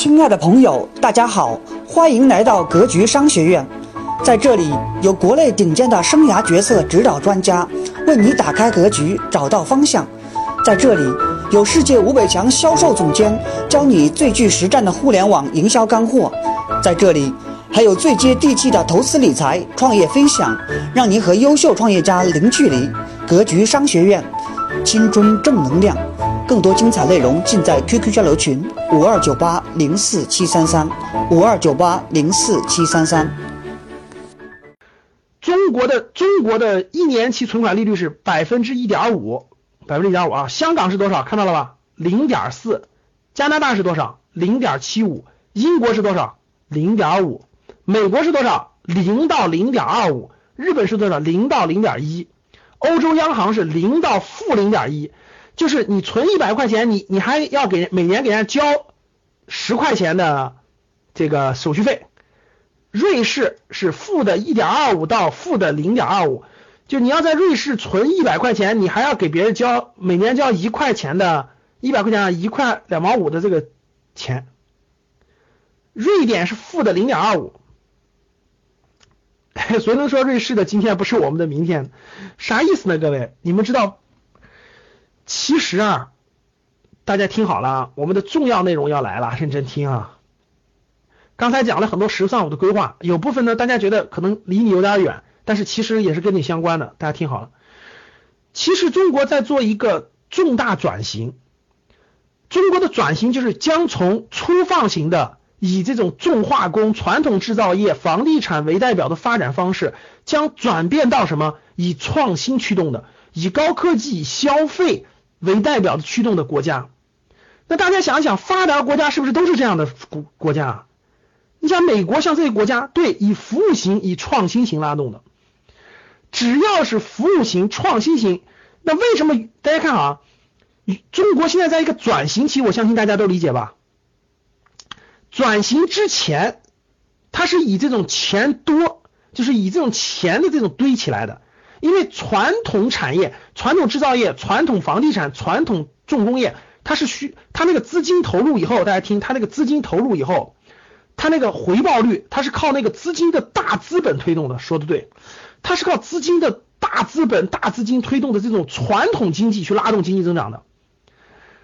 亲爱的朋友，大家好，欢迎来到格局商学院。在这里，有国内顶尖的生涯决策指导专家，为你打开格局，找到方向。在这里，有世界五百强销售总监，教你最具实战的互联网营销干货。在这里，还有最接地气的投资理财、创业分享，让您和优秀创业家零距离。格局商学院，青春正能量。更多精彩内容尽在 QQ 交流群五二九八零四七三三五二九八零四七三三。中国的中国的一年期存款利率是百分之一点五，百分之一点五啊。香港是多少？看到了吧？零点四。加拿大是多少？零点七五。英国是多少？零点五。美国是多少？零到零点二五。日本是多少？零到零点一。欧洲央行是零到负零点一。就是你存一百块钱，你你还要给每年给人家交十块钱的这个手续费。瑞士是负的一点二五到负的零点二五，就你要在瑞士存一百块钱，你还要给别人交每年交一块钱的，一百块钱一块两毛五的这个钱。瑞典是负的零点二五，谁能说瑞士的今天不是我们的明天？啥意思呢？各位，你们知道？其实啊，大家听好了啊，我们的重要内容要来了，认真听啊。刚才讲了很多“十三五”的规划，有部分呢大家觉得可能离你有点远，但是其实也是跟你相关的。大家听好了，其实中国在做一个重大转型，中国的转型就是将从粗放型的以这种重化工、传统制造业、房地产为代表的发展方式，将转变到什么？以创新驱动的，以高科技消费。为代表的驱动的国家，那大家想一想，发达国家是不是都是这样的国国家啊？你像美国，像这些国家，对，以服务型、以创新型拉动的，只要是服务型、创新型，那为什么大家看啊？中国现在在一个转型期，我相信大家都理解吧？转型之前，它是以这种钱多，就是以这种钱的这种堆起来的。因为传统产业、传统制造业、传统房地产、传统重工业，它是需它那个资金投入以后，大家听，它那个资金投入以后，它那个回报率，它是靠那个资金的大资本推动的，说的对，它是靠资金的大资本、大资金推动的这种传统经济去拉动经济增长的。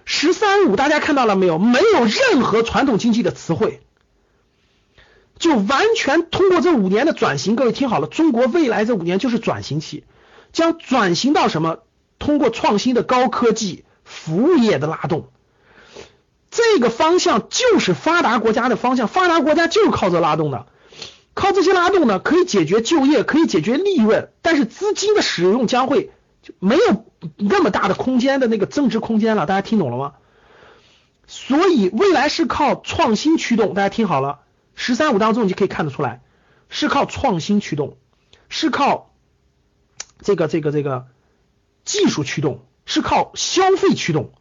十三五大家看到了没有？没有任何传统经济的词汇。就完全通过这五年的转型，各位听好了，中国未来这五年就是转型期，将转型到什么？通过创新的高科技服务业的拉动，这个方向就是发达国家的方向，发达国家就是靠这拉动的，靠这些拉动呢，可以解决就业，可以解决利润，但是资金的使用将会就没有那么大的空间的那个增值空间了，大家听懂了吗？所以未来是靠创新驱动，大家听好了。十三五当中，你就可以看得出来，是靠创新驱动，是靠这个这个这个技术驱动，是靠消费驱动。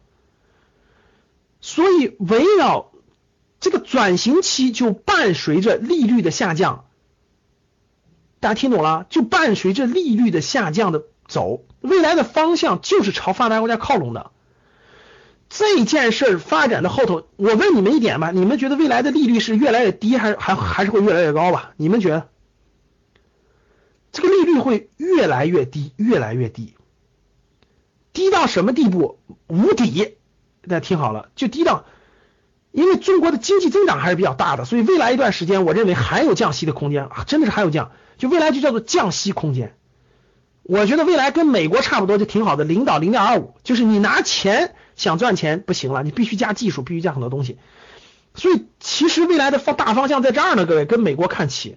所以围绕这个转型期，就伴随着利率的下降。大家听懂了？就伴随着利率的下降的走，未来的方向就是朝发达国家靠拢的。这件事发展的后头，我问你们一点吧，你们觉得未来的利率是越来越低，还是还还是会越来越高吧？你们觉得这个利率会越来越低，越来越低，低到什么地步？无底！大家听好了，就低到，因为中国的经济增长还是比较大的，所以未来一段时间，我认为还有降息的空间啊，真的是还有降，就未来就叫做降息空间。我觉得未来跟美国差不多就挺好的，零到零点二五，就是你拿钱。想赚钱不行了，你必须加技术，必须加很多东西。所以其实未来的方大方向在这儿呢，各位跟美国看齐。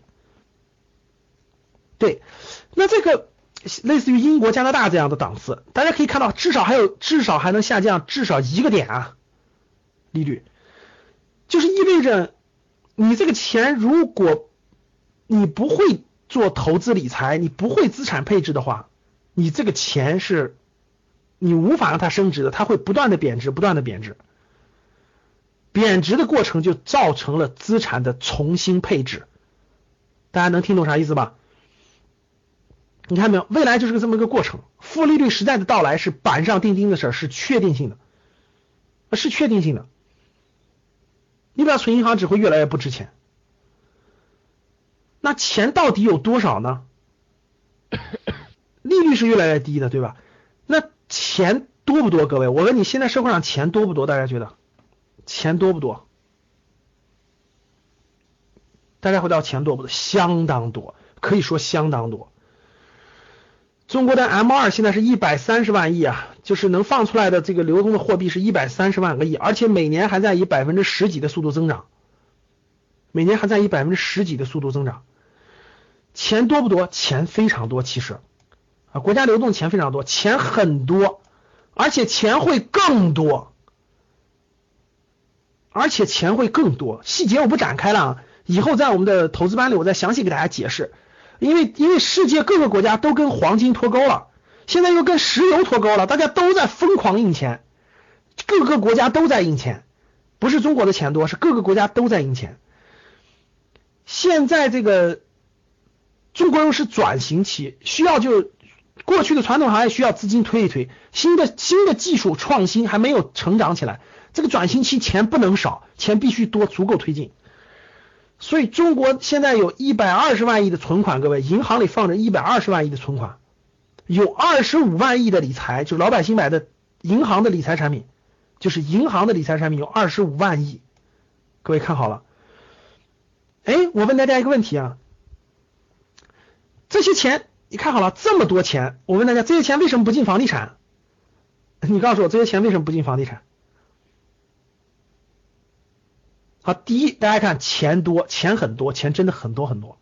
对，那这个类似于英国、加拿大这样的档次，大家可以看到，至少还有至少还能下降至少一个点啊，利率，就是意味着你这个钱，如果你不会做投资理财，你不会资产配置的话，你这个钱是。你无法让它升值的，它会不断的贬值，不断的贬值，贬值的过程就造成了资产的重新配置。大家能听懂啥意思吧？你看没有？未来就是个这么个过程，负利率时代的到来是板上钉钉的事儿，是确定性的，是确定性的。你把它存银行只会越来越不值钱。那钱到底有多少呢？利率是越来越低的，对吧？钱多不多？各位，我问你，现在社会上钱多不多？大家觉得钱多不多？大家回答钱多不多？相当多，可以说相当多。中国的 M 二现在是一百三十万亿啊，就是能放出来的这个流通的货币是一百三十万个亿，而且每年还在以百分之十几的速度增长，每年还在以百分之十几的速度增长。钱多不多？钱非常多，其实啊，国家流动钱非常多，钱很多，而且钱会更多，而且钱会更多。细节我不展开了啊，以后在我们的投资班里我再详细给大家解释。因为因为世界各个国家都跟黄金脱钩了，现在又跟石油脱钩了，大家都在疯狂印钱，各个国家都在印钱，不是中国的钱多，是各个国家都在印钱。现在这个中国又是转型期，需要就过去的传统行业需要资金推一推，新的新的技术创新还没有成长起来，这个转型期钱不能少，钱必须多，足够推进。所以中国现在有一百二十万亿的存款，各位银行里放着一百二十万亿的存款，有二十五万亿的理财，就是老百姓买的银行的理财产品，就是银行的理财产品有二十五万亿，各位看好了。哎，我问大家一个问题啊，这些钱你看好了，这么多钱，我问大家，这些钱为什么不进房地产？你告诉我，这些钱为什么不进房地产？好，第一，大家看钱多，钱很多，钱真的很多很多，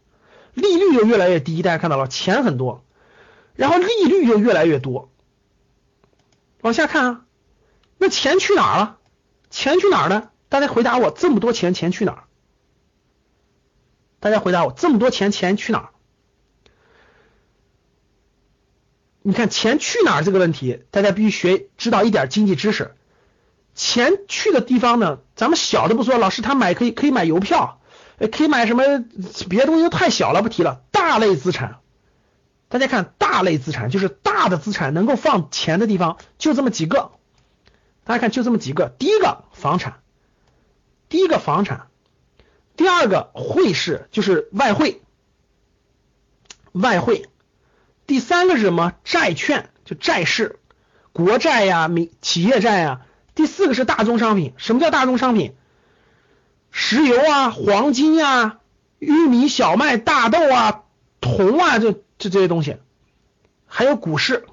利率又越来越低，大家看到了，钱很多，然后利率又越来越多，往下看啊，那钱去哪儿了？钱去哪儿了？大家回答我，这么多钱，钱去哪儿？大家回答我，这么多钱，钱去哪儿？你看钱去哪儿这个问题，大家必须学知道一点经济知识。钱去的地方呢？咱们小的不说，老师他买可以可以买邮票，可以买什么别的东西都太小了，不提了。大类资产，大家看大类资产就是大的资产能够放钱的地方就这么几个，大家看就这么几个。第一个房产，第一个房产，第二个汇市就是外汇，外汇，第三个是什么？债券就债市，国债呀，民企业债呀。第四个是大宗商品，什么叫大宗商品？石油啊、黄金呀、玉米、小麦、大豆啊、铜啊，这这这些东西，还有股市，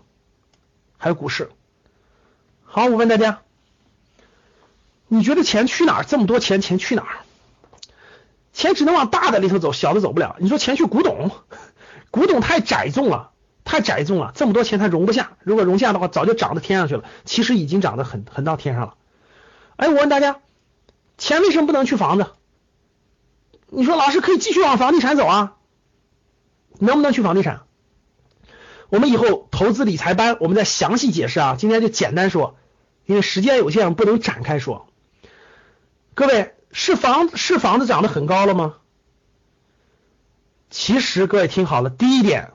还有股市。好，我问大家，你觉得钱去哪儿？这么多钱，钱去哪儿？钱只能往大的里头走，小的走不了。你说钱去古董，古董太窄重了。太窄重了，这么多钱它容不下。如果容下的话，早就涨到天上去了。其实已经涨得很很到天上了。哎，我问大家，钱为什么不能去房子？你说老师可以继续往房地产走啊？能不能去房地产？我们以后投资理财班，我们再详细解释啊。今天就简单说，因为时间有限，不能展开说。各位，是房是房子涨得很高了吗？其实各位听好了，第一点。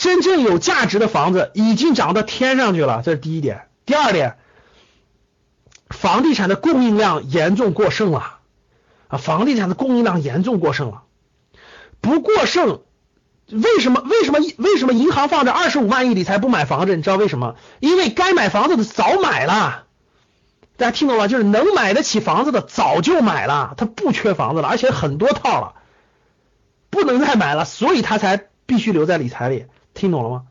真正有价值的房子已经涨到天上去了，这是第一点。第二点，房地产的供应量严重过剩了啊！房地产的供应量严重过剩了，不过剩，为什么？为什么？为什么银行放着二十五万亿理财不买房子？你知道为什么？因为该买房子的早买了，大家听懂了？就是能买得起房子的早就买了，他不缺房子了，而且很多套了，不能再买了，所以他才必须留在理财里。听懂了吗？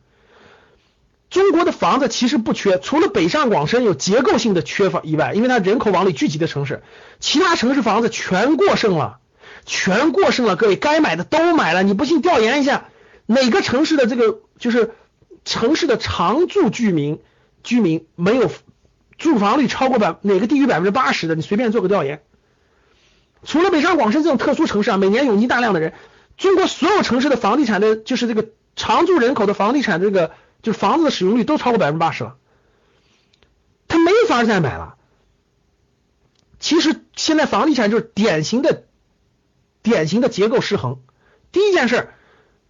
中国的房子其实不缺，除了北上广深有结构性的缺乏以外，因为它人口往里聚集的城市，其他城市房子全过剩了，全过剩了。各位该买的都买了，你不信调研一下，哪个城市的这个就是城市的常住居民居民没有住房率超过百哪个低于百分之八十的，你随便做个调研。除了北上广深这种特殊城市啊，每年涌进大量的人，中国所有城市的房地产的就是这个。常住人口的房地产这个就是房子的使用率都超过百分之八十了，他没法再买了。其实现在房地产就是典型的、典型的结构失衡。第一件事，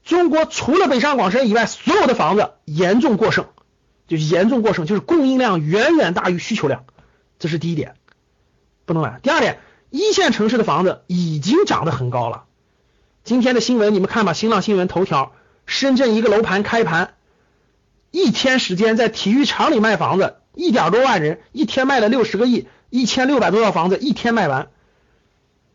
中国除了北上广深以外，所有的房子严重过剩，就严重过剩，就是供应量远远大于需求量，这是第一点，不能买。第二点，一线城市的房子已经涨得很高了。今天的新闻你们看吧，新浪新闻头条，深圳一个楼盘开盘，一天时间在体育场里卖房子，一点多万人，一天卖了六十个亿，一千六百多套房子一天卖完。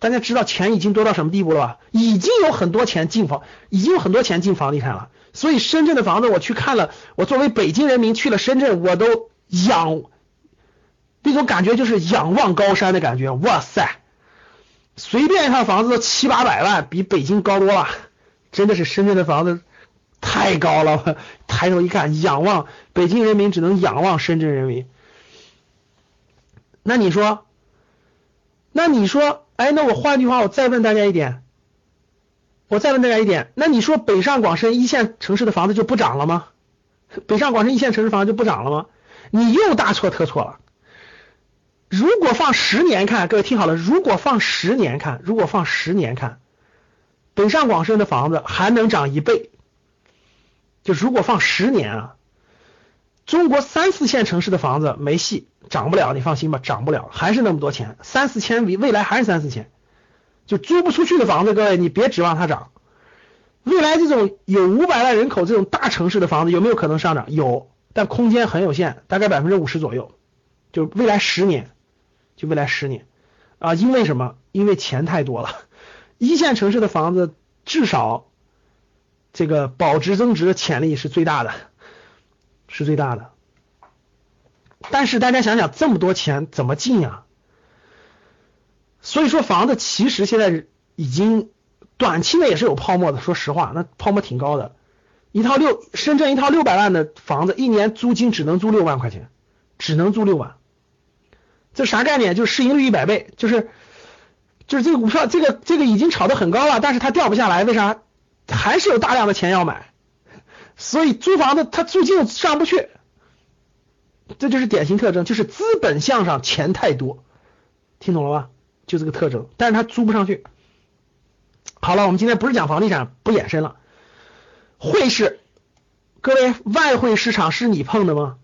大家知道钱已经多到什么地步了吧？已经有很多钱进房，已经有很多钱进房地产了。所以深圳的房子我去看了，我作为北京人民去了深圳，我都仰，那种感觉就是仰望高山的感觉。哇塞，随便一套房子都七八百万，比北京高多了。真的是深圳的房子太高了，抬头一看，仰望北京人民只能仰望深圳人民。那你说，那你说？哎，那我换句话，我再问大家一点，我再问大家一点，那你说北上广深一线城市的房子就不涨了吗？北上广深一线城市房子就不涨了吗？你又大错特错了。如果放十年看，各位听好了，如果放十年看，如果放十年看，北上广深的房子还能涨一倍。就如果放十年啊。中国三四线城市的房子没戏，涨不了，你放心吧，涨不了，还是那么多钱，三四千，未来还是三四千，就租不出去的房子，各位你别指望它涨。未来这种有五百万人口这种大城市的房子有没有可能上涨？有，但空间很有限，大概百分之五十左右。就未来十年，就未来十年啊，因为什么？因为钱太多了，一线城市的房子至少这个保值增值的潜力是最大的。是最大的，但是大家想想，这么多钱怎么进啊？所以说，房子其实现在已经短期内也是有泡沫的。说实话，那泡沫挺高的。一套六深圳一套六百万的房子，一年租金只能租六万块钱，只能租六万。这啥概念？就是市盈率一百倍，就是就是这个股票，这个这个已经炒得很高了，但是它掉不下来，为啥？还是有大量的钱要买。所以租房子它租金上不去，这就是典型特征，就是资本向上钱太多，听懂了吧？就这个特征，但是它租不上去。好了，我们今天不是讲房地产，不延伸了。汇市，各位，外汇市场是你碰的吗？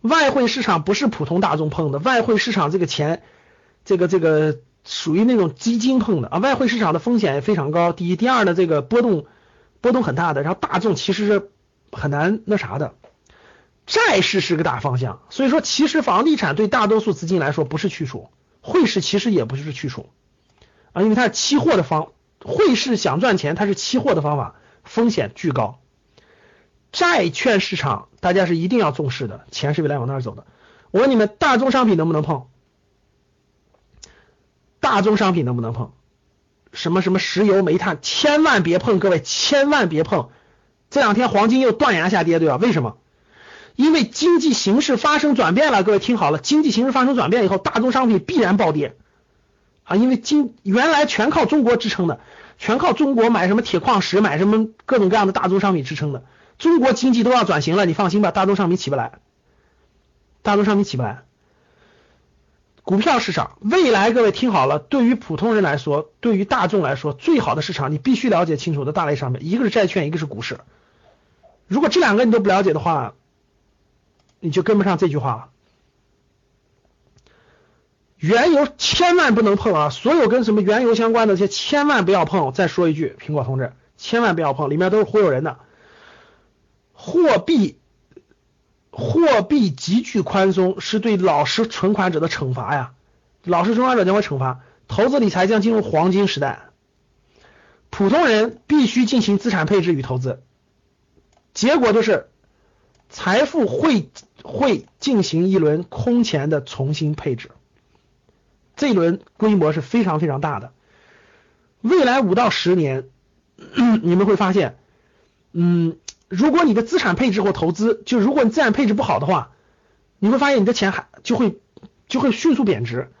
外汇市场不是普通大众碰的，外汇市场这个钱，这个这个属于那种基金碰的啊。外汇市场的风险也非常高，第一，第二呢，这个波动。波动很大的，然后大众其实是很难那啥的，债市是个大方向，所以说其实房地产对大多数资金来说不是去处，汇市其实也不是去处啊，因为它是期货的方，汇市想赚钱它是期货的方法，风险巨高，债券市场大家是一定要重视的，钱是未来往那儿走的。我问你们，大宗商品能不能碰？大宗商品能不能碰？什么什么石油煤炭，千万别碰，各位千万别碰。这两天黄金又断崖下跌，对吧？为什么？因为经济形势发生转变了。各位听好了，经济形势发生转变以后，大宗商品必然暴跌啊！因为经原来全靠中国支撑的，全靠中国买什么铁矿石，买什么各种各样的大宗商品支撑的。中国经济都要转型了，你放心吧，大宗商品起不来，大宗商品起不来。股票市场未来，各位听好了，对于普通人来说，对于大众来说，最好的市场你必须了解清楚的大类商品，一个是债券，一个是股市。如果这两个你都不了解的话，你就跟不上这句话了。原油千万不能碰啊！所有跟什么原油相关的这些千万不要碰。再说一句，苹果同志，千万不要碰，里面都是忽悠人的货币。货币急剧宽松是对老实存款者的惩罚呀，老实存款者将会惩罚，投资理财将进入黄金时代，普通人必须进行资产配置与投资，结果就是财富会会进行一轮空前的重新配置，这一轮规模是非常非常大的，未来五到十年，你们会发现，嗯。如果你的资产配置或投资，就如果你资产配置不好的话，你会发现你的钱还就会就会迅速贬值。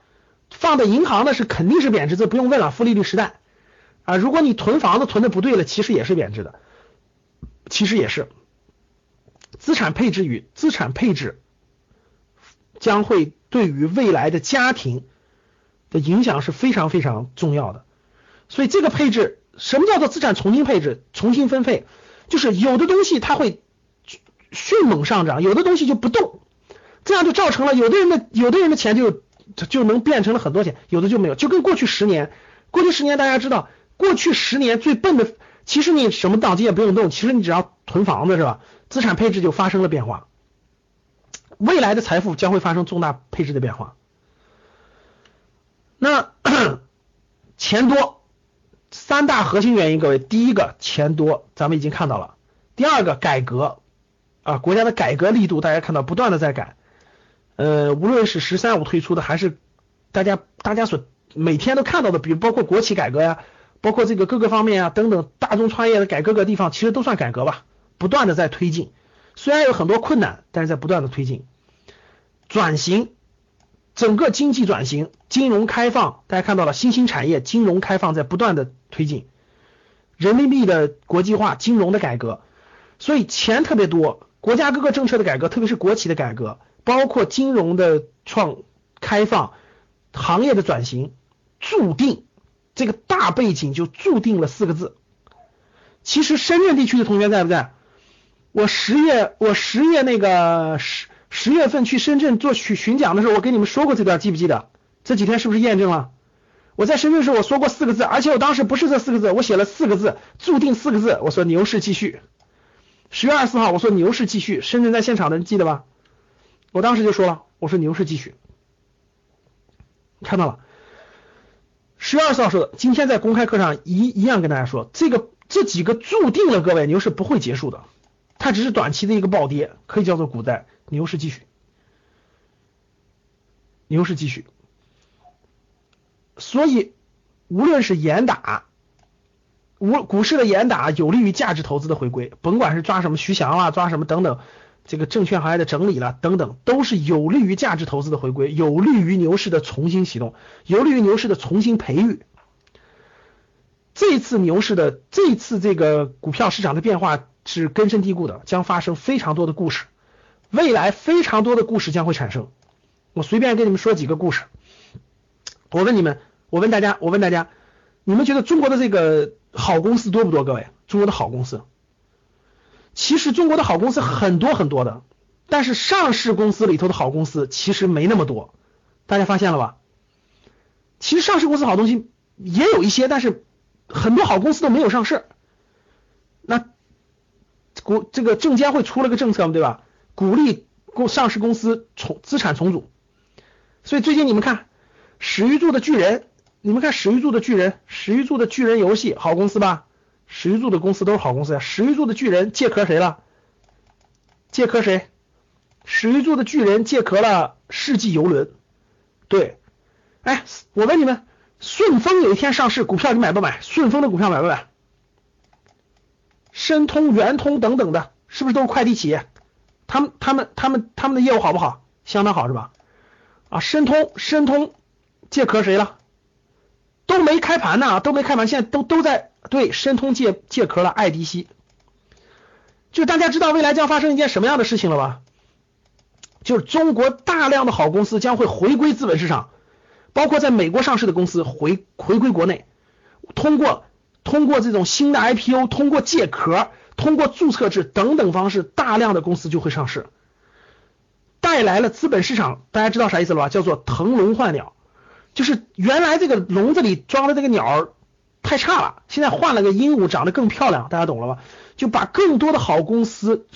放在银行的是肯定是贬值，这不用问了，负利率时代啊。如果你囤房子囤的不对了，其实也是贬值的，其实也是。资产配置与资产配置将会对于未来的家庭的影响是非常非常重要的。所以这个配置，什么叫做资产重新配置、重新分配？就是有的东西它会迅猛上涨，有的东西就不动，这样就造成了有的人的有的人的钱就就能变成了很多钱，有的就没有，就跟过去十年，过去十年大家知道，过去十年最笨的，其实你什么脑筋也不用动，其实你只要囤房子是吧？资产配置就发生了变化，未来的财富将会发生重大配置的变化。那 钱多，三大核心原因，各位，第一个钱多，咱们已经看到了；第二个改革啊，国家的改革力度，大家看到不断的在改。呃，无论是“十三五”推出的，还是大家大家所每天都看到的，比如包括国企改革呀，包括这个各个方面啊等等，大众创业的改各个地方，其实都算改革吧，不断的在推进。虽然有很多困难，但是在不断的推进转型，整个经济转型，金融开放，大家看到了新兴产业金融开放在不断的推进，人民币的国际化，金融的改革，所以钱特别多，国家各个政策的改革，特别是国企的改革。包括金融的创开放、行业的转型，注定这个大背景就注定了四个字。其实深圳地区的同学在不在？我十月我十月那个十十月份去深圳做巡巡讲的时候，我跟你们说过这段，记不记得？这几天是不是验证了？我在深圳时候我说过四个字，而且我当时不是这四个字，我写了四个字，注定四个字。我说牛市继续。十月二十四号我说牛市继续，深圳在现场的人记得吧？我当时就说了，我说牛市继续，看到了。十月二十四号说的，今天在公开课上一一样跟大家说，这个这几个注定了，各位牛市不会结束的，它只是短期的一个暴跌，可以叫做股灾，牛市继续，牛市继续。所以无论是严打，无股市的严打有利于价值投资的回归，甭管是抓什么徐翔啦，抓什么等等。这个证券行业的整理了等等，都是有利于价值投资的回归，有利于牛市的重新启动，有利于牛市的重新培育。这次牛市的这次这个股票市场的变化是根深蒂固的，将发生非常多的故事，未来非常多的故事将会产生。我随便跟你们说几个故事。我问你们，我问大家，我问大家，你们觉得中国的这个好公司多不多？各位，中国的好公司。其实中国的好公司很多很多的，但是上市公司里头的好公司其实没那么多，大家发现了吧？其实上市公司好东西也有一些，但是很多好公司都没有上市。那国这个证监会出了个政策嘛，对吧？鼓励公上市公司重资产重组。所以最近你们看史玉柱的巨人，你们看史玉柱的巨人，史玉柱的巨人游戏好公司吧？史玉柱的公司都是好公司呀。史玉柱的巨人借壳谁了？借壳谁？史玉柱的巨人借壳了世纪游轮。对，哎，我问你们，顺丰有一天上市，股票你买不买？顺丰的股票买不买？申通、圆通等等的，是不是都是快递企业？他们、他们、他们、他们的业务好不好？相当好是吧？啊，申通、申通借壳谁了？都没开盘呢，都没开盘，现在都都在。对，申通借借壳了爱迪西，就大家知道未来将发生一件什么样的事情了吧？就是中国大量的好公司将会回归资本市场，包括在美国上市的公司回回归国内，通过通过这种新的 IPO，通过借壳，通过注册制等等方式，大量的公司就会上市，带来了资本市场。大家知道啥意思了吧？叫做腾笼换鸟，就是原来这个笼子里装的这个鸟儿。太差了，现在换了个鹦鹉，长得更漂亮，大家懂了吧？就把更多的好公司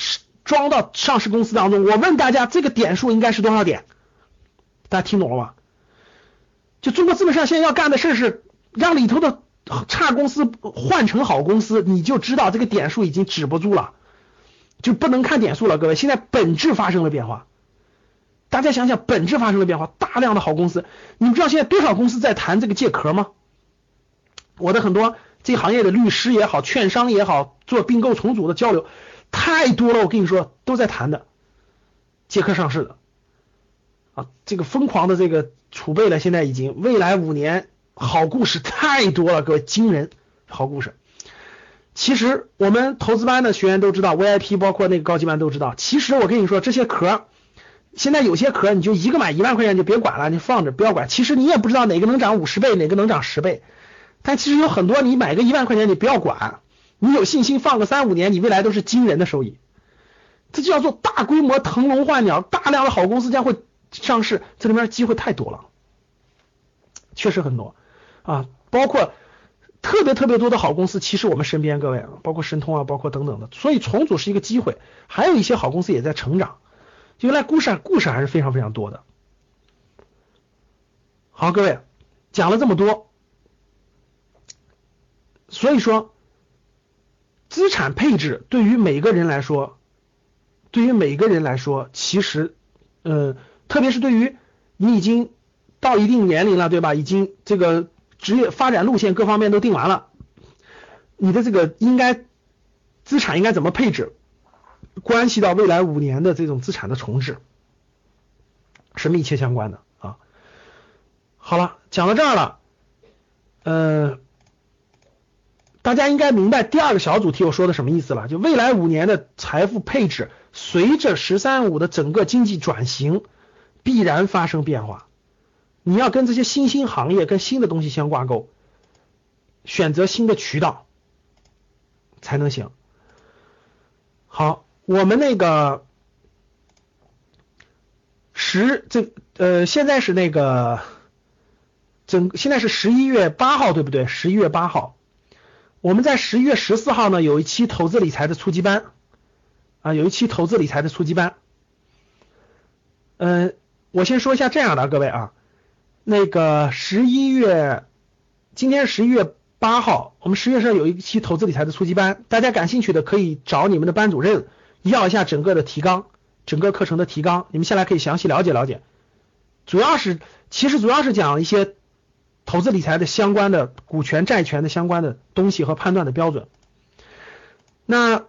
装到上市公司当中。我问大家，这个点数应该是多少点？大家听懂了吗？就中国资本市场现在要干的事是让里头的差公司换成好公司，你就知道这个点数已经止不住了，就不能看点数了。各位，现在本质发生了变化，大家想想，本质发生了变化，大量的好公司，你们知道现在多少公司在谈这个借壳吗？我的很多这行业的律师也好，券商也好，做并购重组的交流太多了。我跟你说，都在谈的，借壳上市的啊，这个疯狂的这个储备了，现在已经未来五年好故事太多了，各位惊人好故事。其实我们投资班的学员都知道，VIP 包括那个高级班都知道。其实我跟你说，这些壳现在有些壳你就一个买一万块钱就别管了，你放着不要管。其实你也不知道哪个能涨五十倍，哪个能涨十倍。但其实有很多，你买个一万块钱，你不要管，你有信心放个三五年，你未来都是惊人的收益。这就叫做大规模腾笼换鸟，大量的好公司将会上市，这里面机会太多了，确实很多啊，包括特别特别多的好公司，其实我们身边各位，包括申通啊，包括等等的，所以重组是一个机会，还有一些好公司也在成长，原来故事故事还是非常非常多的。好，各位讲了这么多，所以说资产配置对于每个人来说，对于每个人来说，其实，呃，特别是对于你已经到一定年龄了，对吧？已经这个职业发展路线各方面都定完了，你的这个应该资产应该怎么配置，关系到未来五年的这种资产的重置，是密切相关的啊。好了，讲到这儿了，呃，大家应该明白第二个小主题我说的什么意思了，就未来五年的财富配置，随着“十三五”的整个经济转型。必然发生变化，你要跟这些新兴行业、跟新的东西相挂钩，选择新的渠道才能行。好，我们那个十这呃，现在是那个整，现在是十一月八号，对不对？十一月八号，我们在十一月十四号呢有一期投资理财的初级班啊，有一期投资理财的初级班，嗯。我先说一下这样的，各位啊，那个十一月，今天十一月八号，我们十月上有一期投资理财的初级班，大家感兴趣的可以找你们的班主任要一下整个的提纲，整个课程的提纲，你们下来可以详细了解了解。主要是，其实主要是讲一些投资理财的相关的股权、债权的相关的东西和判断的标准。那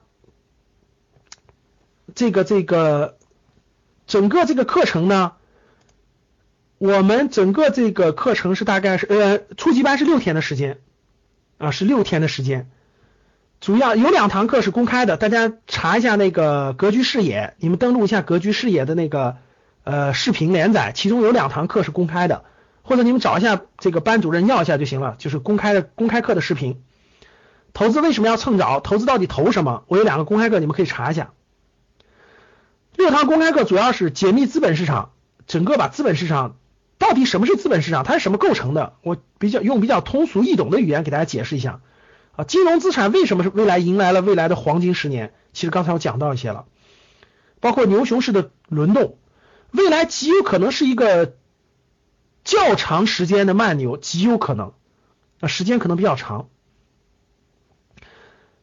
这个这个整个这个课程呢？我们整个这个课程是大概是呃初级班是六天的时间啊是六天的时间，主要有两堂课是公开的，大家查一下那个格局视野，你们登录一下格局视野的那个呃视频连载，其中有两堂课是公开的，或者你们找一下这个班主任要一下就行了，就是公开的公开课的视频。投资为什么要蹭早？投资到底投什么？我有两个公开课，你们可以查一下。六堂公开课主要是解密资本市场，整个把资本市场。到底什么是资本市场？它是什么构成的？我比较用比较通俗易懂的语言给大家解释一下啊。金融资产为什么是未来迎来了未来的黄金十年？其实刚才我讲到一些了，包括牛熊市的轮动，未来极有可能是一个较长时间的慢牛，极有可能啊，时间可能比较长。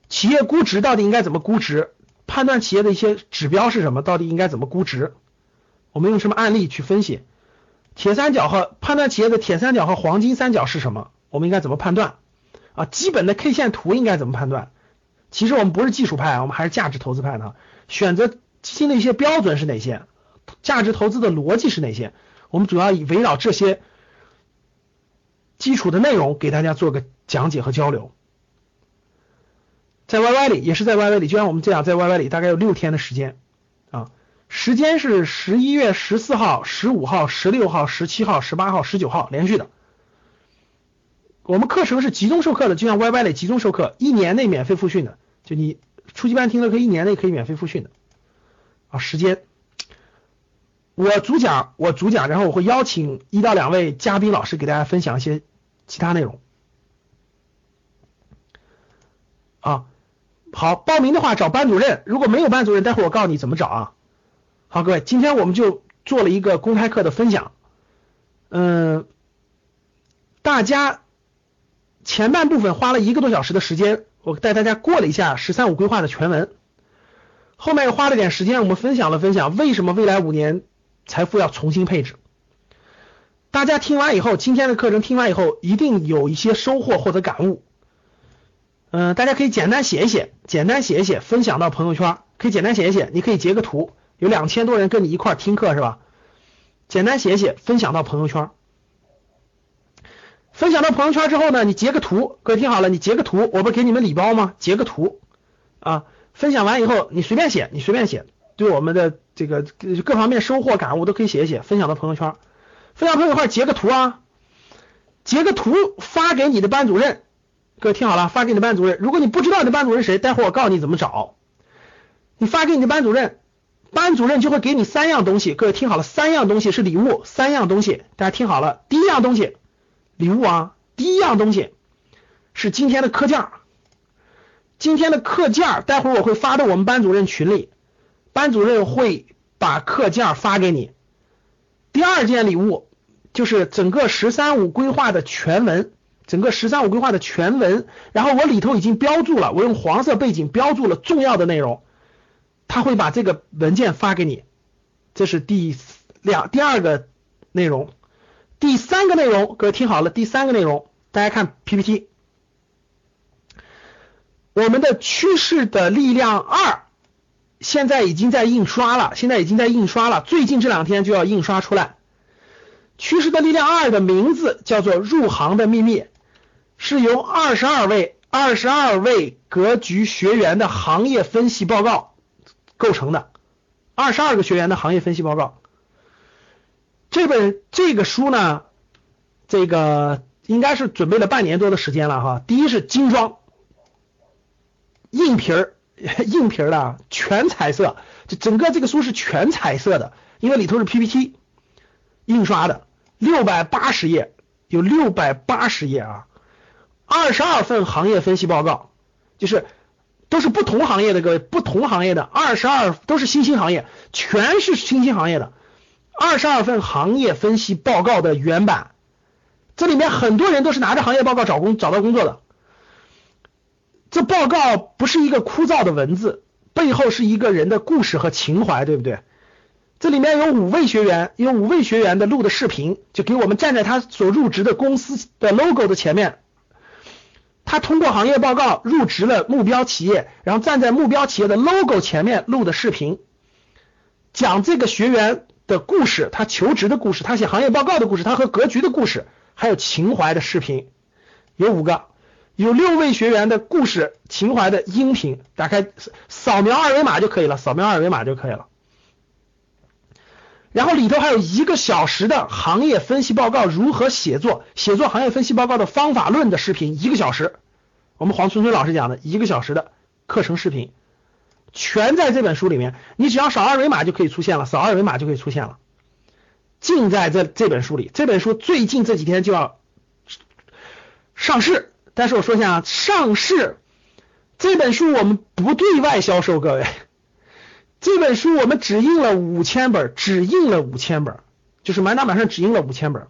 企业估值到底应该怎么估值？判断企业的一些指标是什么？到底应该怎么估值？我们用什么案例去分析？铁三角和判断企业的铁三角和黄金三角是什么？我们应该怎么判断？啊，基本的 K 线图应该怎么判断？其实我们不是技术派，我们还是价值投资派的。选择基金的一些标准是哪些？价值投资的逻辑是哪些？我们主要以围绕这些基础的内容给大家做个讲解和交流。在 YY 里也是在 YY 里，就像我们这样在 YY 里，大概有六天的时间啊。时间是十一月十四号、十五号、十六号、十七号、十八号、十九号连续的。我们课程是集中授课的，就像 YY 类集中授课，一年内免费复训的。就你初级班听的课，一年内可以免费复训的。啊，时间我主讲，我主讲，然后我会邀请一到两位嘉宾老师给大家分享一些其他内容。啊，好，报名的话找班主任，如果没有班主任，待会我告诉你怎么找啊。好，各位，今天我们就做了一个公开课的分享。嗯，大家前半部分花了一个多小时的时间，我带大家过了一下“十三五”规划的全文。后面又花了点时间，我们分享了分享为什么未来五年财富要重新配置。大家听完以后，今天的课程听完以后，一定有一些收获或者感悟。嗯，大家可以简单写一写，简单写一写，分享到朋友圈，可以简单写一写，你可以截个图。有两千多人跟你一块听课是吧？简单写一写，分享到朋友圈。分享到朋友圈之后呢，你截个图，各位听好了，你截个图，我不是给你们礼包吗？截个图啊，分享完以后你随便写，你随便写，对我们的这个各方面收获感悟都可以写一写，分享到朋友圈。分享朋友圈截个图啊，截个图发给你的班主任。各位听好了，发给你的班主任。如果你不知道你的班主任是谁，待会儿我告诉你怎么找。你发给你的班主任。班主任就会给你三样东西，各位听好了，三样东西是礼物，三样东西，大家听好了。第一样东西，礼物啊，第一样东西是今天的课件儿，今天的课件儿待会儿我会发到我们班主任群里，班主任会把课件儿发给你。第二件礼物就是整个“十三五”规划的全文，整个“十三五”规划的全文，然后我里头已经标注了，我用黄色背景标注了重要的内容，他会把这个文件发给你，这是第两第二个内容。第三个内容，各位听好了，第三个内容，大家看 PPT，我们的趋势的力量二现在已经在印刷了，现在已经在印刷了，最近这两天就要印刷出来。趋势的力量二的名字叫做《入行的秘密》，是由二十二位二十二位格局学员的行业分析报告构成的，二十二个学员的行业分析报告。这本这个书呢，这个应该是准备了半年多的时间了哈。第一是精装，硬皮儿 硬皮儿的全彩色，就整个这个书是全彩色的，因为里头是 PPT 印刷的，六百八十页，有六百八十页啊，二十二份行业分析报告，就是都是不同行业的各位，不同行业的二十二都是新兴行业，全是新兴行业的。二十二份行业分析报告的原版，这里面很多人都是拿着行业报告找工找到工作的。这报告不是一个枯燥的文字，背后是一个人的故事和情怀，对不对？这里面有五位学员，有五位学员的录的视频，就给我们站在他所入职的公司的 logo 的前面，他通过行业报告入职了目标企业，然后站在目标企业的 logo 前面录的视频，讲这个学员。的故事，他求职的故事，他写行业报告的故事，他和格局的故事，还有情怀的视频，有五个，有六位学员的故事、情怀的音频，打开扫描二维码就可以了，扫描二维码就可以了。然后里头还有一个小时的行业分析报告如何写作，写作行业分析报告的方法论的视频，一个小时，我们黄春春老师讲的一个小时的课程视频。全在这本书里面，你只要扫二维码就可以出现了，扫二维码就可以出现了，尽在这这本书里。这本书最近这几天就要上市，但是我说一下啊，上市这本书我们不对外销售，各位，这本书我们只印了五千本，只印了五千本，就是满打满算只印了五千本，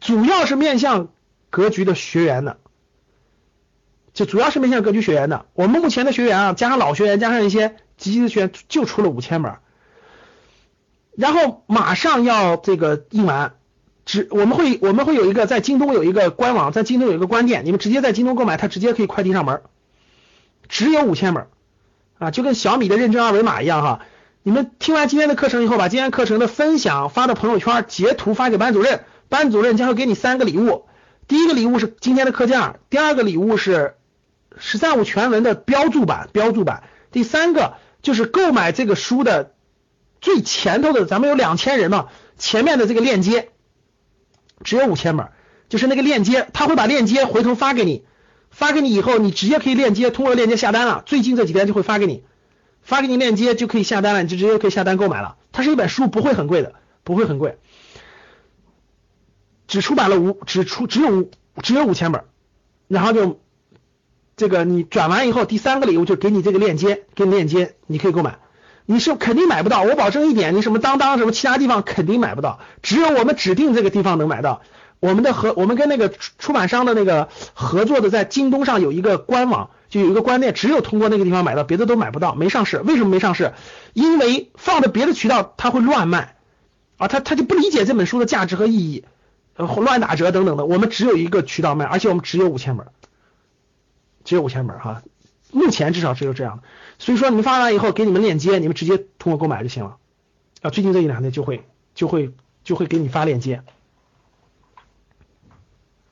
主要是面向格局的学员的。就主要是面向格局学员的，我们目前的学员啊，加上老学员，加上一些积极的学员，就出了五千本，然后马上要这个印完，只我们会我们会有一个在京东有一个官网，在京东有一个官店，你们直接在京东购买，它直接可以快递上门，只有五千本啊，就跟小米的认证二维码一样哈。你们听完今天的课程以后，把今天课程的分享发到朋友圈，截图发给班主任，班主任将会给你三个礼物，第一个礼物是今天的课件，第二个礼物是。十三五全文的标注版，标注版。第三个就是购买这个书的最前头的，咱们有两千人嘛，前面的这个链接只有五千本，就是那个链接，他会把链接回头发给你，发给你以后，你直接可以链接，通过链接下单了。最近这几天就会发给你，发给你链接就可以下单了，你就直接可以下单购买了。它是一本书，不会很贵的，不会很贵，只出版了五，只出只有只有五千本，然后就。这个你转完以后，第三个礼物就给你这个链接，给你链接，你可以购买。你是肯定买不到，我保证一点，你什么当当什么其他地方肯定买不到，只有我们指定这个地方能买到。我们的合，我们跟那个出版商的那个合作的，在京东上有一个官网，就有一个官店，只有通过那个地方买到，别的都买不到，没上市。为什么没上市？因为放在别的渠道它会乱卖啊，他他就不理解这本书的价值和意义，呃乱打折等等的。我们只有一个渠道卖，而且我们只有五千本。只有五千本哈，目前至少只有这样，所以说你们发完以后给你们链接，你们直接通过购买就行了。啊，最近这一两天就会就会就会给你发链接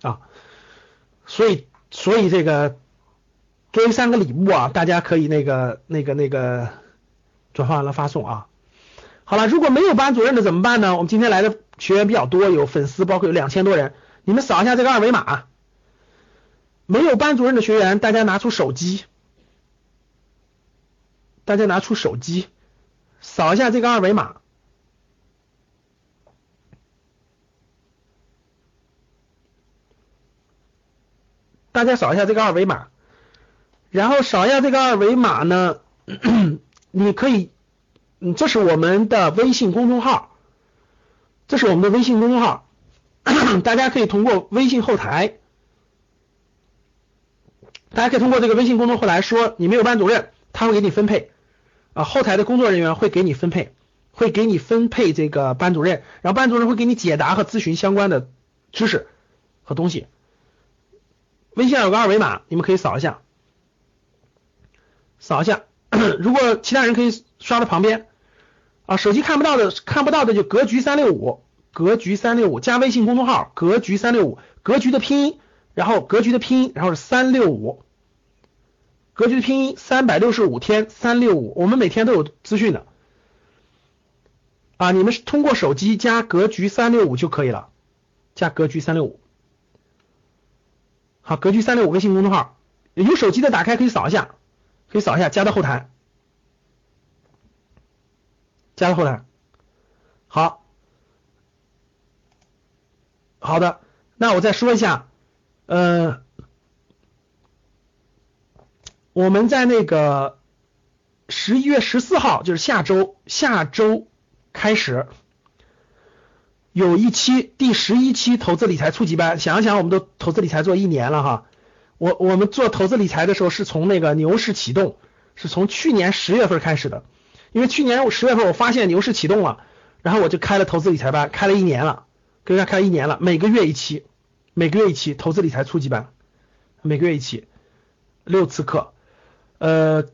啊，所以所以这个作为三个礼物啊，大家可以那个那个那个转发完了发送啊。好了，如果没有班主任的怎么办呢？我们今天来的学员比较多，有粉丝包括有两千多人，你们扫一下这个二维码。没有班主任的学员，大家拿出手机，大家拿出手机，扫一下这个二维码。大家扫一下这个二维码，然后扫一下这个二维码呢，你可以，这是我们的微信公众号，这是我们的微信公众号，大家可以通过微信后台，大家可以通过这个微信公众号来说你没有班主任，他会给你分配，啊，后台的工作人员会给你分配，会给你分配这个班主任，然后班主任会给你解答和咨询相关的知识和东西。微信上有个二维码，你们可以扫一下，扫一下。如果其他人可以刷到旁边啊，手机看不到的看不到的就格局三六五，格局三六五加微信公众号格局三六五，格局的拼音，然后格局的拼音，然后是三六五，格局的拼音三百六十五天三六五，我们每天都有资讯的。啊，你们是通过手机加格局三六五就可以了，加格局三六五。好，格局三六五微信公众号，有手机的打开可以扫一下，可以扫一下，加到后台，加到后台。好，好的，那我再说一下，呃，我们在那个十一月十四号，就是下周，下周开始。有一期第十一期投资理财初级班，想想，我们都投资理财做一年了哈。我我们做投资理财的时候是从那个牛市启动，是从去年十月份开始的。因为去年我十月份我发现牛市启动了，然后我就开了投资理财班，开了一年了，跟大家开一年了，每个月一期，每个月一期投资理财初级班，每个月一期，六次课，呃，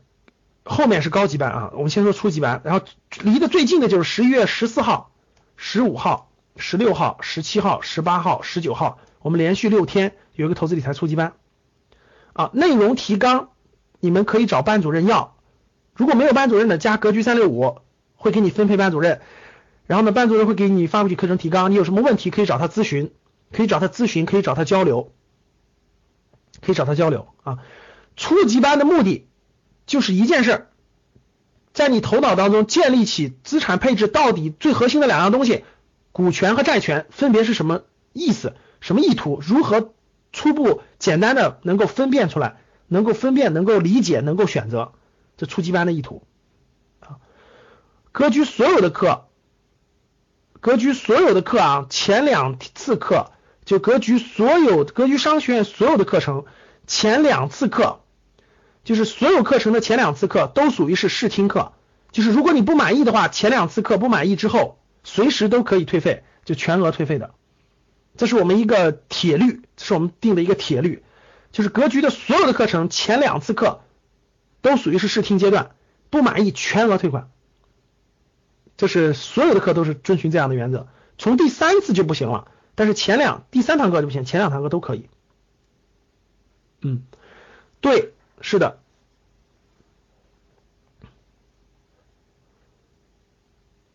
后面是高级班啊。我们先说初级班，然后离得最近的就是十一月十四号、十五号。十六号、十七号、十八号、十九号，我们连续六天有一个投资理财初级班。啊。内容提纲你们可以找班主任要，如果没有班主任的，加格局三六五会给你分配班主任，然后呢，班主任会给你发过去课程提纲，你有什么问题可以找他咨询，可以找他咨询，可以找他交流，可以找他交流啊。初级班的目的就是一件事，在你头脑当中建立起资产配置到底最核心的两样东西。股权和债权分别是什么意思？什么意图？如何初步简单的能够分辨出来？能够分辨，能够理解，能够选择，这初级班的意图啊。格局所有的课，格局所有的课啊，前两次课就格局所有格局商学院所有的课程前两次课，就是所有课程的前两次课都属于是试听课，就是如果你不满意的话，前两次课不满意之后。随时都可以退费，就全额退费的，这是我们一个铁律，是我们定的一个铁律，就是格局的所有的课程前两次课都属于是试听阶段，不满意全额退款，这是所有的课都是遵循这样的原则，从第三次就不行了，但是前两第三堂课就不行，前两堂课都可以。嗯，对，是的。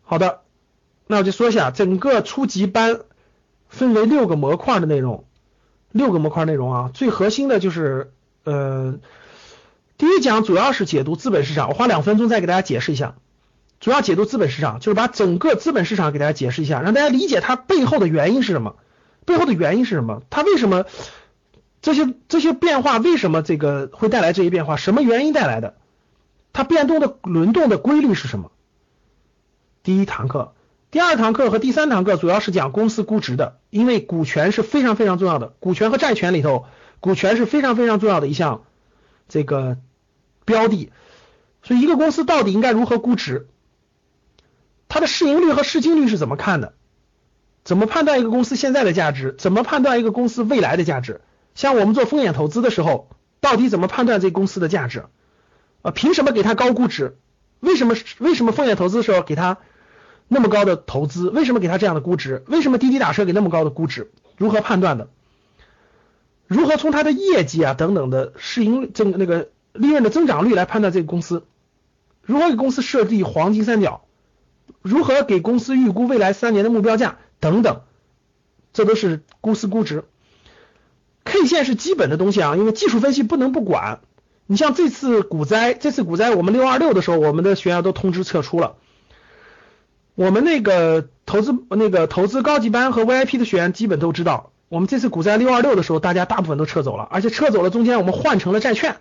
好的。那我就说一下，整个初级班分为六个模块的内容，六个模块内容啊，最核心的就是呃，第一讲主要是解读资本市场，我花两分钟再给大家解释一下，主要解读资本市场，就是把整个资本市场给大家解释一下，让大家理解它背后的原因是什么，背后的原因是什么，它为什么这些这些变化为什么这个会带来这些变化，什么原因带来的，它变动的轮动的规律是什么？第一堂课。第二堂课和第三堂课主要是讲公司估值的，因为股权是非常非常重要的，股权和债权里头，股权是非常非常重要的一项这个标的，所以一个公司到底应该如何估值，它的市盈率和市净率是怎么看的，怎么判断一个公司现在的价值，怎么判断一个公司未来的价值？像我们做风险投资的时候，到底怎么判断这公司的价值？啊，凭什么给它高估值？为什么为什么风险投资的时候给它？那么高的投资，为什么给他这样的估值？为什么滴滴打车给那么高的估值？如何判断的？如何从它的业绩啊等等的市盈增那个利润的增长率来判断这个公司？如何给公司设立黄金三角？如何给公司预估未来三年的目标价等等？这都是公司估值。K 线是基本的东西啊，因为技术分析不能不管。你像这次股灾，这次股灾我们六二六的时候，我们的学员都通知撤出了。我们那个投资那个投资高级班和 VIP 的学员基本都知道，我们这次股灾六二六的时候，大家大部分都撤走了，而且撤走了中间我们换成了债券，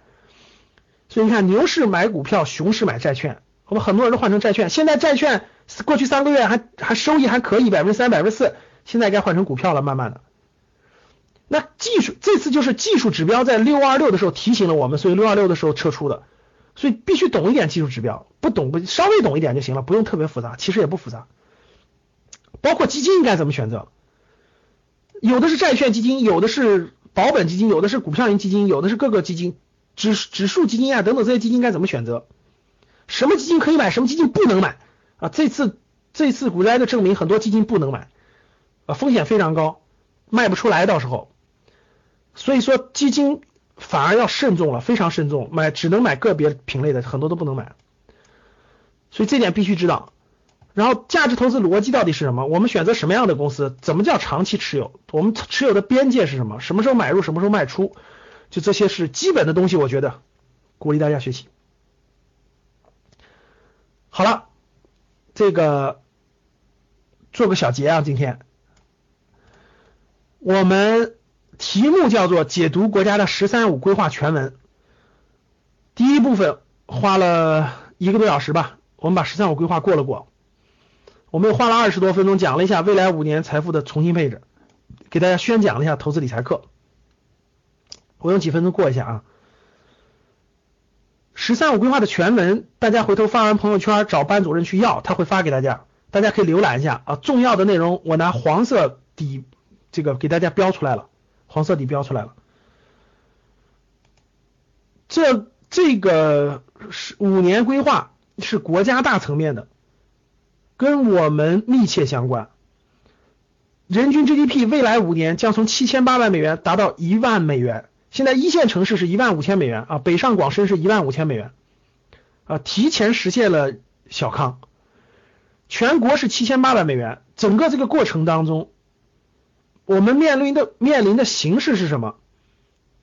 所以你看牛市买股票，熊市买债券，我们很多人都换成债券。现在债券过去三个月还还收益还可以，百分之三百分之四，现在该换成股票了，慢慢的。那技术这次就是技术指标在六二六的时候提醒了我们，所以六二六的时候撤出的，所以必须懂一点技术指标，不懂不稍微懂一点就行了，不用特别复杂，其实也不复杂。包括基金应该怎么选择，有的是债券基金，有的是保本基金，有的是股票型基金，有的是各个基金、指指数基金啊等等这些基金该怎么选择？什么基金可以买，什么基金不能买啊？这次这次股灾的证明，很多基金不能买啊，风险非常高，卖不出来到时候。所以说基金反而要慎重了，非常慎重，买只能买个别品类的，很多都不能买。所以这点必须知道。然后价值投资逻辑到底是什么？我们选择什么样的公司？怎么叫长期持有？我们持有的边界是什么？什么时候买入？什么时候卖出？就这些是基本的东西，我觉得鼓励大家学习。好了，这个做个小结啊，今天我们。题目叫做解读国家的“十三五”规划全文。第一部分花了一个多小时吧，我们把“十三五”规划过了过。我们又花了二十多分钟讲了一下未来五年财富的重新配置，给大家宣讲了一下投资理财课。我用几分钟过一下啊。“十三五”规划的全文，大家回头发完朋友圈找班主任去要，他会发给大家，大家可以浏览一下啊。重要的内容我拿黄色底这个给大家标出来了。黄色底标出来了，这这个是五年规划是国家大层面的，跟我们密切相关。人均 GDP 未来五年将从七千八百美元达到一万美元，现在一线城市是一万五千美元啊，北上广深是一万五千美元啊，提前实现了小康。全国是七千八百美元，整个这个过程当中。我们面临的面临的形势是什么？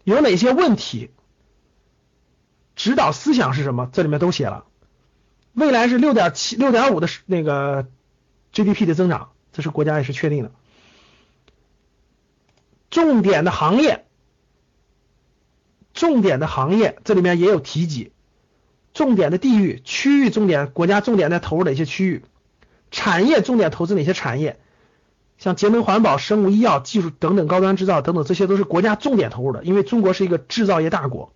有哪些问题？指导思想是什么？这里面都写了。未来是六点七、六点五的那个 GDP 的增长，这是国家也是确定的。重点的行业，重点的行业，这里面也有提及。重点的地域、区域重点，国家重点在投入哪些区域？产业重点投资哪些产业？像节能环保、生物医药技术等等高端制造等等，这些都是国家重点投入的，因为中国是一个制造业大国。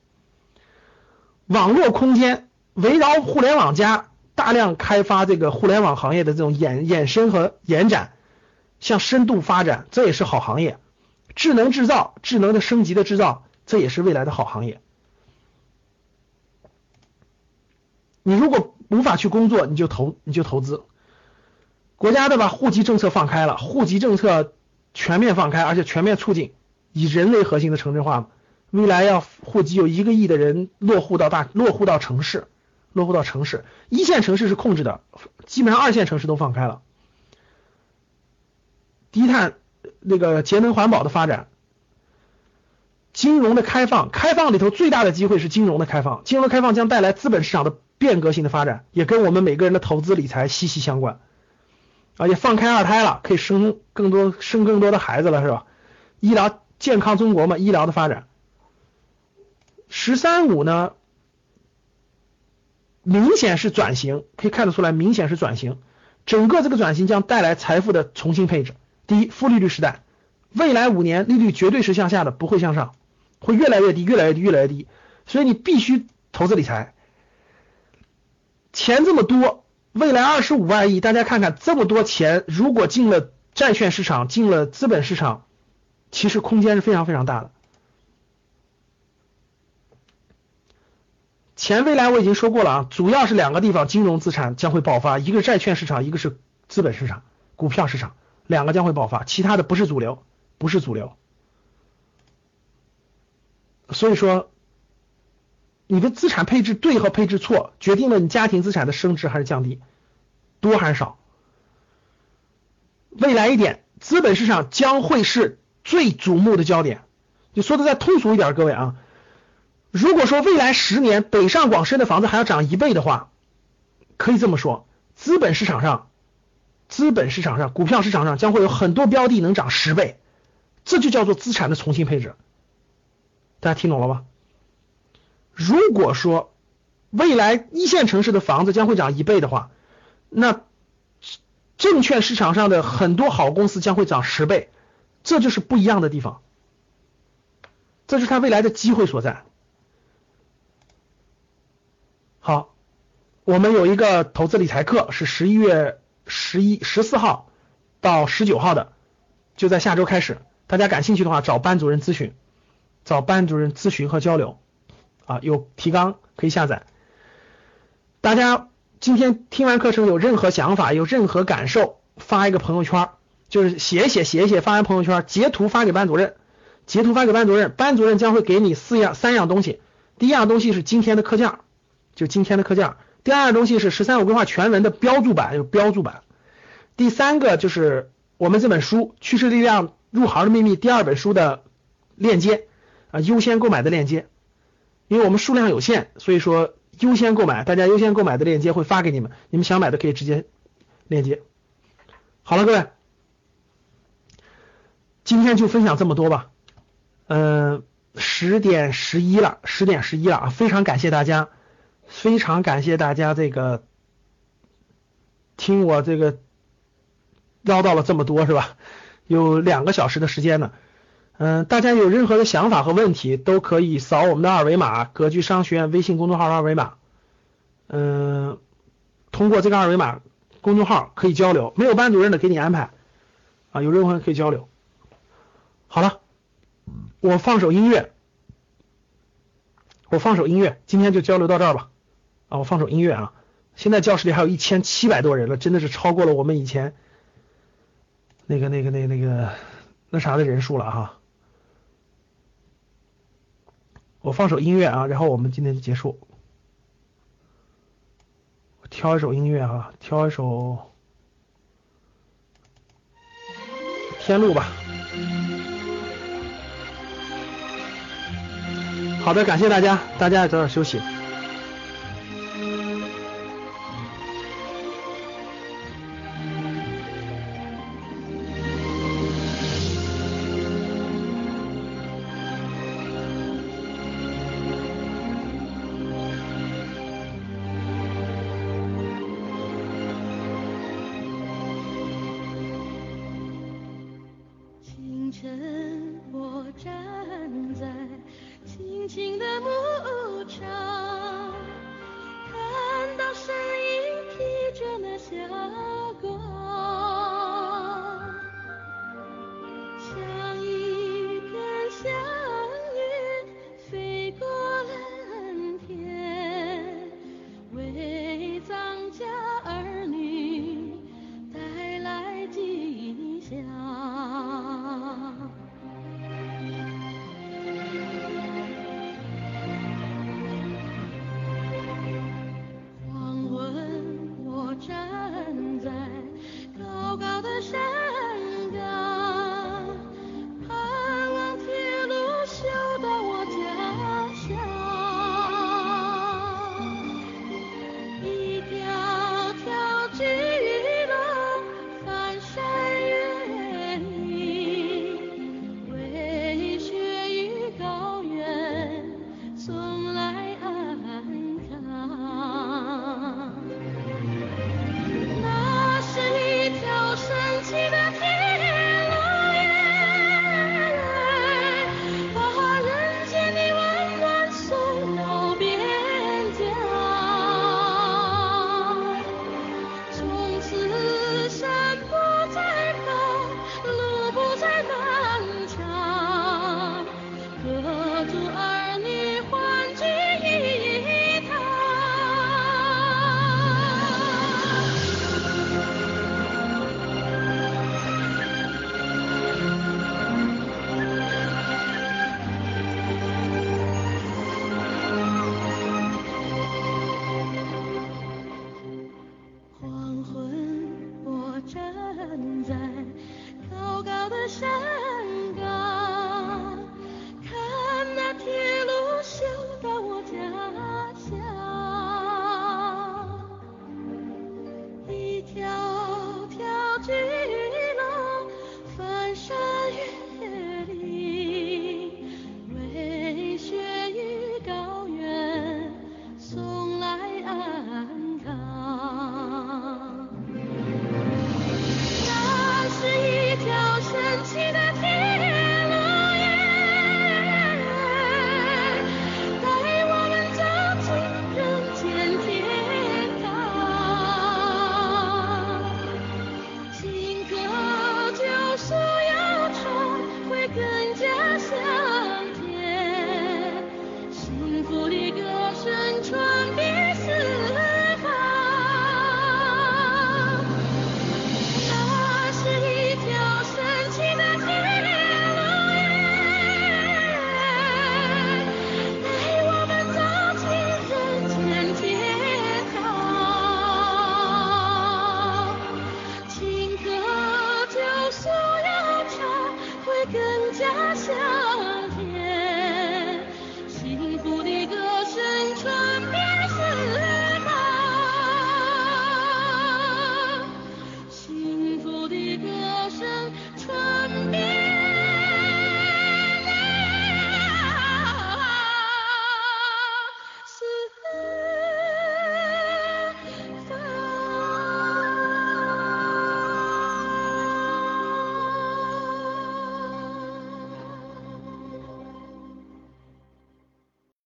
网络空间围绕互联网加，大量开发这个互联网行业的这种衍衍生和延展，向深度发展，这也是好行业。智能制造、智能的升级的制造，这也是未来的好行业。你如果无法去工作，你就投你就投资。国家的把户籍政策放开了，户籍政策全面放开，而且全面促进以人为核心的城镇化。未来要户籍有一个亿的人落户到大落户到城市，落户到城市，一线城市是控制的，基本上二线城市都放开了。低碳那个节能环保的发展，金融的开放，开放里头最大的机会是金融的开放，金融的开放将带来资本市场的变革性的发展，也跟我们每个人的投资理财息息相关。而且放开二胎了，可以生更多生更多的孩子了，是吧？医疗健康中国嘛，医疗的发展。十三五呢，明显是转型，可以看得出来，明显是转型。整个这个转型将带来财富的重新配置。第一，负利率时代，未来五年利率绝对是向下的，不会向上，会越来越低，越来越低，越来越低。所以你必须投资理财，钱这么多。未来二十五万亿，大家看看这么多钱，如果进了债券市场，进了资本市场，其实空间是非常非常大的。钱未来我已经说过了啊，主要是两个地方金融资产将会爆发，一个是债券市场，一个是资本市场、股票市场，两个将会爆发，其他的不是主流，不是主流。所以说。你的资产配置对和配置错，决定了你家庭资产的升值还是降低，多还是少。未来一点，资本市场将会是最瞩目的焦点。你说的再通俗一点，各位啊，如果说未来十年北上广深的房子还要涨一倍的话，可以这么说，资本市场上，资本市场上，股票市场上将会有很多标的能涨十倍，这就叫做资产的重新配置。大家听懂了吧？如果说未来一线城市的房子将会涨一倍的话，那证券市场上的很多好公司将会涨十倍，这就是不一样的地方，这是它未来的机会所在。好，我们有一个投资理财课，是十一月十一十四号到十九号的，就在下周开始。大家感兴趣的话，找班主任咨询，找班主任咨询和交流啊，有提纲可以下载。大家今天听完课程有任何想法、有任何感受，发一个朋友圈，就是写一写、写一写，发完朋友圈，截图发给班主任，截图发给班主任，班主任将会给你四样、三样东西。第一样东西是今天的课件。就今天的课件，第二样东西是“十三五”规划全文的标注版，有标注版。第三个就是我们这本书《趋势力量入行的秘密》第二本书的链接啊，优先购买的链接。因为我们数量有限，所以说优先购买，大家优先购买的链接会发给你们，你们想买的可以直接链接。好了，各位，今天就分享这么多吧。嗯，十点十一了，十点十一了啊，非常感谢大家。非常感谢大家这个听我这个唠叨了这么多是吧？有两个小时的时间呢。嗯，大家有任何的想法和问题，都可以扫我们的二维码，格局商学院微信公众号二维码。嗯，通过这个二维码公众号可以交流，没有班主任的给你安排啊，有任何可以交流。好了，我放首音乐，我放首音乐，今天就交流到这儿吧。啊，我放首音乐啊！现在教室里还有一千七百多人了，真的是超过了我们以前那个、那个、那、那个那啥的人数了哈。我放首音乐啊，然后我们今天就结束。我挑一首音乐啊，挑一首《天路》吧。好的，感谢大家，大家也早点休息。